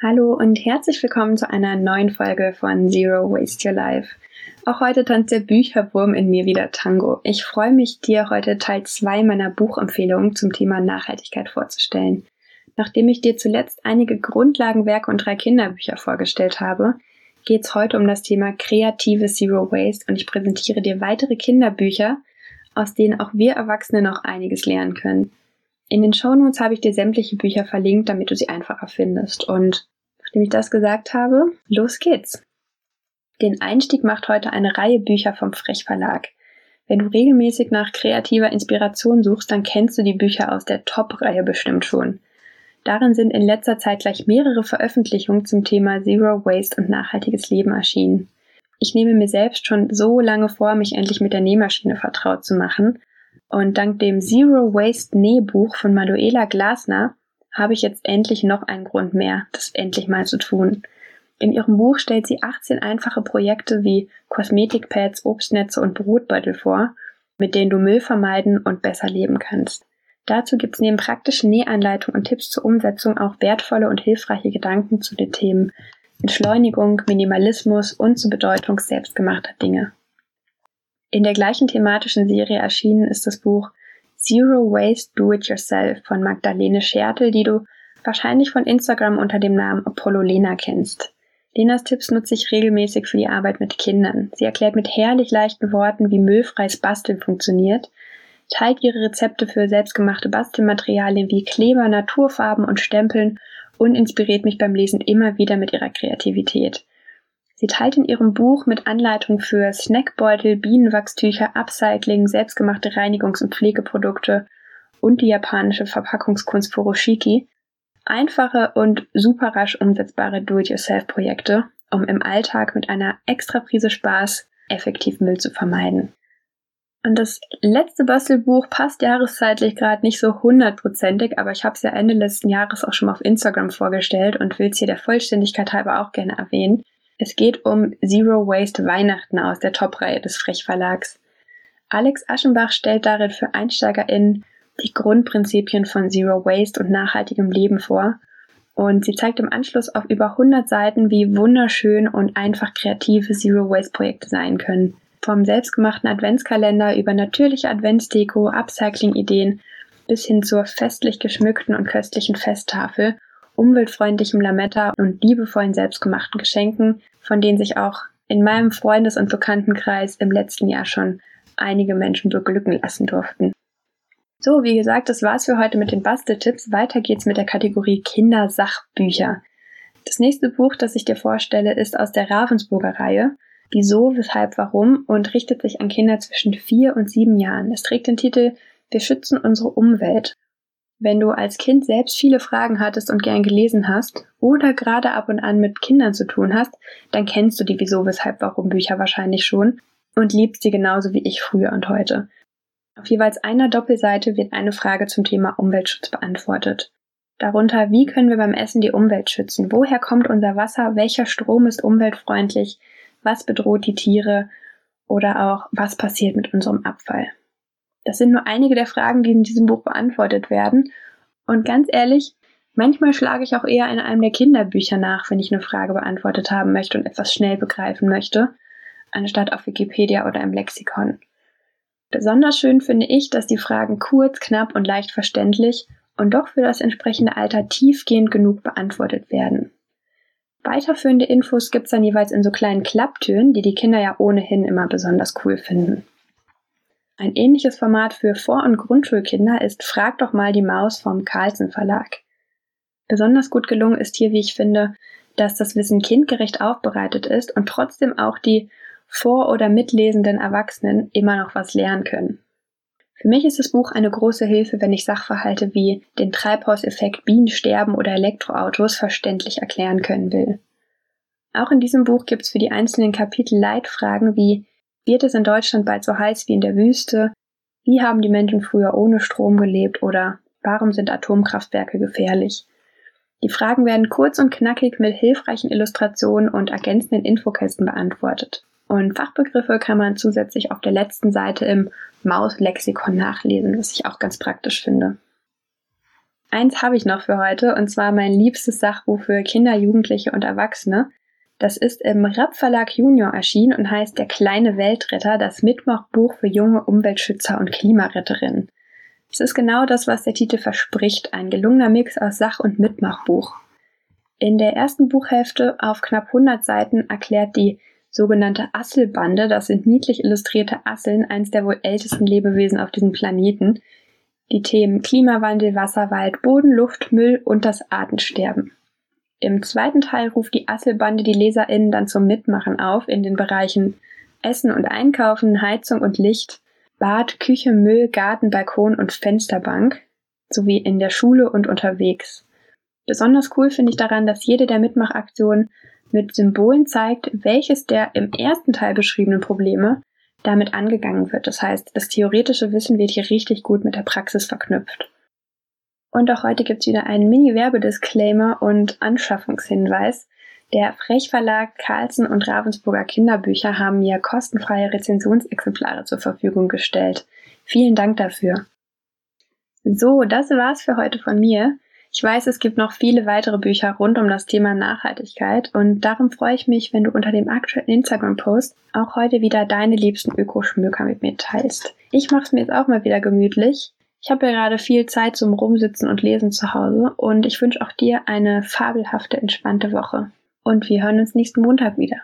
Hallo und herzlich willkommen zu einer neuen Folge von Zero Waste Your Life. Auch heute tanzt der Bücherwurm in mir wieder Tango. Ich freue mich, dir heute Teil 2 meiner Buchempfehlungen zum Thema Nachhaltigkeit vorzustellen. Nachdem ich dir zuletzt einige Grundlagenwerke und drei Kinderbücher vorgestellt habe, geht es heute um das Thema kreative Zero Waste und ich präsentiere dir weitere Kinderbücher, aus denen auch wir Erwachsene noch einiges lernen können. In den Shownotes habe ich dir sämtliche Bücher verlinkt, damit du sie einfacher findest. Und nachdem ich das gesagt habe, los geht's. Den Einstieg macht heute eine Reihe Bücher vom Frech Verlag. Wenn du regelmäßig nach kreativer Inspiration suchst, dann kennst du die Bücher aus der Top-Reihe bestimmt schon. Darin sind in letzter Zeit gleich mehrere Veröffentlichungen zum Thema Zero Waste und nachhaltiges Leben erschienen. Ich nehme mir selbst schon so lange vor, mich endlich mit der Nähmaschine vertraut zu machen und dank dem Zero Waste Nähbuch von Manuela Glasner habe ich jetzt endlich noch einen Grund mehr, das endlich mal zu tun. In ihrem Buch stellt sie 18 einfache Projekte wie Kosmetikpads, Obstnetze und Brotbeutel vor, mit denen du Müll vermeiden und besser leben kannst. Dazu gibt es neben praktischen Nähanleitungen und Tipps zur Umsetzung auch wertvolle und hilfreiche Gedanken zu den Themen Entschleunigung, Minimalismus und zur Bedeutung selbstgemachter Dinge. In der gleichen thematischen Serie erschienen ist das Buch Zero Waste Do It Yourself von Magdalene Schertel, die du wahrscheinlich von Instagram unter dem Namen Apollo Lena kennst. Lenas Tipps nutze ich regelmäßig für die Arbeit mit Kindern. Sie erklärt mit herrlich leichten Worten, wie müllfreies Basteln funktioniert, teilt ihre Rezepte für selbstgemachte Bastelmaterialien wie Kleber, Naturfarben und Stempeln und inspiriert mich beim Lesen immer wieder mit ihrer Kreativität. Sie teilt in ihrem Buch mit Anleitungen für Snackbeutel, Bienenwachstücher, Upcycling, selbstgemachte Reinigungs- und Pflegeprodukte und die japanische Verpackungskunst Furoshiki einfache und super rasch umsetzbare Do-it-yourself-Projekte, um im Alltag mit einer extra Prise Spaß effektiv Müll zu vermeiden. Und das letzte Bastelbuch passt jahreszeitlich gerade nicht so hundertprozentig, aber ich habe es ja Ende letzten Jahres auch schon mal auf Instagram vorgestellt und will es hier der Vollständigkeit halber auch gerne erwähnen. Es geht um Zero Waste Weihnachten aus der Top-Reihe des Frech Verlags. Alex Aschenbach stellt darin für EinsteigerInnen die Grundprinzipien von Zero Waste und nachhaltigem Leben vor. Und sie zeigt im Anschluss auf über 100 Seiten, wie wunderschön und einfach kreative Zero Waste Projekte sein können. Vom selbstgemachten Adventskalender über natürliche Adventsdeko, Upcycling-Ideen bis hin zur festlich geschmückten und köstlichen Festtafel umweltfreundlichem Lametta und liebevollen selbstgemachten Geschenken, von denen sich auch in meinem Freundes- und Bekanntenkreis im letzten Jahr schon einige Menschen beglücken lassen durften. So, wie gesagt, das war's für heute mit den Basteltipps. Weiter geht's mit der Kategorie Kindersachbücher. Das nächste Buch, das ich dir vorstelle, ist aus der Ravensburger Reihe. Wieso, weshalb, warum und richtet sich an Kinder zwischen vier und sieben Jahren. Es trägt den Titel Wir schützen unsere Umwelt wenn du als Kind selbst viele Fragen hattest und gern gelesen hast oder gerade ab und an mit Kindern zu tun hast, dann kennst du die Wieso, Weshalb, Warum Bücher wahrscheinlich schon und liebst sie genauso wie ich früher und heute. Auf jeweils einer Doppelseite wird eine Frage zum Thema Umweltschutz beantwortet. Darunter, wie können wir beim Essen die Umwelt schützen? Woher kommt unser Wasser? Welcher Strom ist umweltfreundlich? Was bedroht die Tiere? Oder auch, was passiert mit unserem Abfall? Das sind nur einige der Fragen, die in diesem Buch beantwortet werden. Und ganz ehrlich, manchmal schlage ich auch eher in einem der Kinderbücher nach, wenn ich eine Frage beantwortet haben möchte und etwas schnell begreifen möchte, anstatt auf Wikipedia oder im Lexikon. Besonders schön finde ich, dass die Fragen kurz, knapp und leicht verständlich und doch für das entsprechende Alter tiefgehend genug beantwortet werden. Weiterführende Infos gibt's dann jeweils in so kleinen Klapptüren, die die Kinder ja ohnehin immer besonders cool finden. Ein ähnliches Format für Vor- und Grundschulkinder ist Frag doch mal die Maus vom Carlsen Verlag. Besonders gut gelungen ist hier, wie ich finde, dass das Wissen kindgerecht aufbereitet ist und trotzdem auch die vor- oder mitlesenden Erwachsenen immer noch was lernen können. Für mich ist das Buch eine große Hilfe, wenn ich Sachverhalte wie den Treibhauseffekt, Bienensterben oder Elektroautos verständlich erklären können will. Auch in diesem Buch gibt es für die einzelnen Kapitel Leitfragen wie wird es in Deutschland bald so heiß wie in der Wüste? Wie haben die Menschen früher ohne Strom gelebt? Oder warum sind Atomkraftwerke gefährlich? Die Fragen werden kurz und knackig mit hilfreichen Illustrationen und ergänzenden Infokästen beantwortet. Und Fachbegriffe kann man zusätzlich auf der letzten Seite im Mauslexikon nachlesen, was ich auch ganz praktisch finde. Eins habe ich noch für heute, und zwar mein liebstes Sachbuch für Kinder, Jugendliche und Erwachsene. Das ist im Rapp Verlag Junior erschienen und heißt Der kleine Weltretter, das Mitmachbuch für junge Umweltschützer und Klimaretterinnen. Es ist genau das, was der Titel verspricht, ein gelungener Mix aus Sach- und Mitmachbuch. In der ersten Buchhälfte auf knapp 100 Seiten erklärt die sogenannte Asselbande, das sind niedlich illustrierte Asseln, eins der wohl ältesten Lebewesen auf diesem Planeten, die Themen Klimawandel, Wasserwald, Boden, Luft, Müll und das Artensterben. Im zweiten Teil ruft die Asselbande die LeserInnen dann zum Mitmachen auf in den Bereichen Essen und Einkaufen, Heizung und Licht, Bad, Küche, Müll, Garten, Balkon und Fensterbank sowie in der Schule und unterwegs. Besonders cool finde ich daran, dass jede der Mitmachaktionen mit Symbolen zeigt, welches der im ersten Teil beschriebenen Probleme damit angegangen wird. Das heißt, das theoretische Wissen wird hier richtig gut mit der Praxis verknüpft. Und auch heute gibt's wieder einen Mini-Werbedisclaimer und Anschaffungshinweis. Der Frechverlag Carlsen und Ravensburger Kinderbücher haben mir kostenfreie Rezensionsexemplare zur Verfügung gestellt. Vielen Dank dafür. So, das war's für heute von mir. Ich weiß, es gibt noch viele weitere Bücher rund um das Thema Nachhaltigkeit und darum freue ich mich, wenn du unter dem aktuellen Instagram-Post auch heute wieder deine liebsten Ökoschmöker mit mir teilst. Ich mache es mir jetzt auch mal wieder gemütlich. Ich habe ja gerade viel Zeit zum Rumsitzen und Lesen zu Hause und ich wünsche auch dir eine fabelhafte, entspannte Woche. Und wir hören uns nächsten Montag wieder.